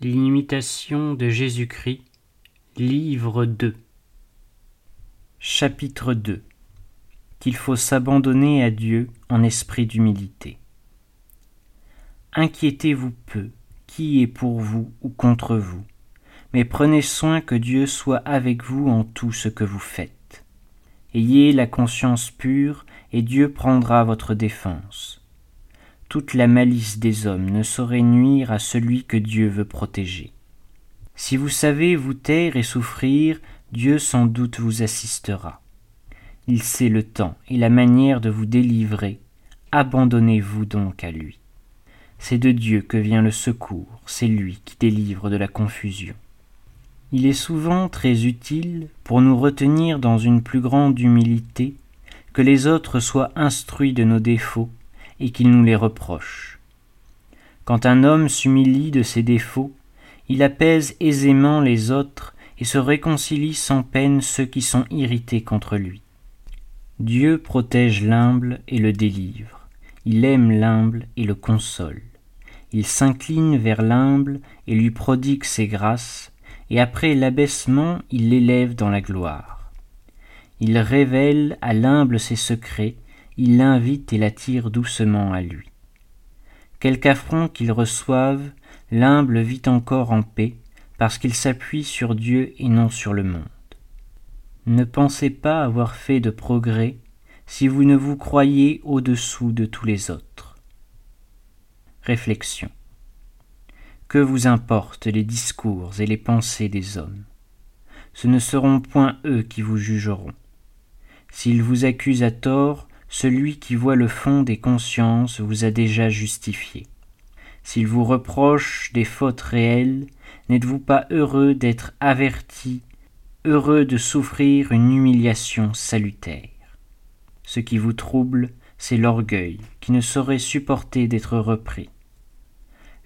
L'imitation de Jésus-Christ, livre 2 Chapitre 2 Qu'il faut s'abandonner à Dieu en esprit d'humilité. Inquiétez-vous peu, qui est pour vous ou contre vous, mais prenez soin que Dieu soit avec vous en tout ce que vous faites. Ayez la conscience pure, et Dieu prendra votre défense toute la malice des hommes ne saurait nuire à celui que Dieu veut protéger. Si vous savez vous taire et souffrir, Dieu sans doute vous assistera. Il sait le temps et la manière de vous délivrer. Abandonnez-vous donc à lui. C'est de Dieu que vient le secours, c'est lui qui délivre de la confusion. Il est souvent très utile, pour nous retenir dans une plus grande humilité, que les autres soient instruits de nos défauts et qu'il nous les reproche. Quand un homme s'humilie de ses défauts, il apaise aisément les autres et se réconcilie sans peine ceux qui sont irrités contre lui. Dieu protège l'humble et le délivre. Il aime l'humble et le console. Il s'incline vers l'humble et lui prodigue ses grâces, et après l'abaissement il l'élève dans la gloire. Il révèle à l'humble ses secrets, il l'invite et l'attire doucement à lui. Quelque affront qu'il reçoive, l'humble vit encore en paix, parce qu'il s'appuie sur Dieu et non sur le monde. Ne pensez pas avoir fait de progrès si vous ne vous croyez au-dessous de tous les autres. Réflexion. Que vous importent les discours et les pensées des hommes? Ce ne seront point eux qui vous jugeront. S'ils vous accusent à tort, celui qui voit le fond des consciences vous a déjà justifié. S'il vous reproche des fautes réelles, n'êtes-vous pas heureux d'être averti, heureux de souffrir une humiliation salutaire? Ce qui vous trouble, c'est l'orgueil, qui ne saurait supporter d'être repris.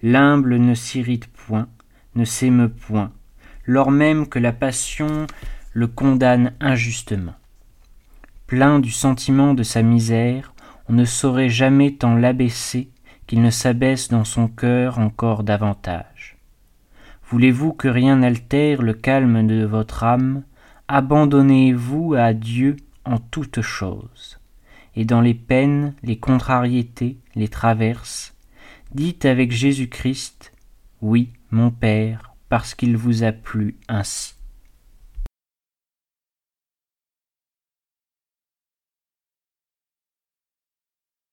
L'humble ne s'irrite point, ne s'émeut point, lors même que la passion le condamne injustement plein du sentiment de sa misère, on ne saurait jamais tant l'abaisser qu'il ne s'abaisse dans son cœur encore davantage. Voulez-vous que rien n'altère le calme de votre âme? Abandonnez-vous à Dieu en toutes choses, et dans les peines, les contrariétés, les traverses, dites avec Jésus-Christ, Oui, mon Père, parce qu'il vous a plu ainsi.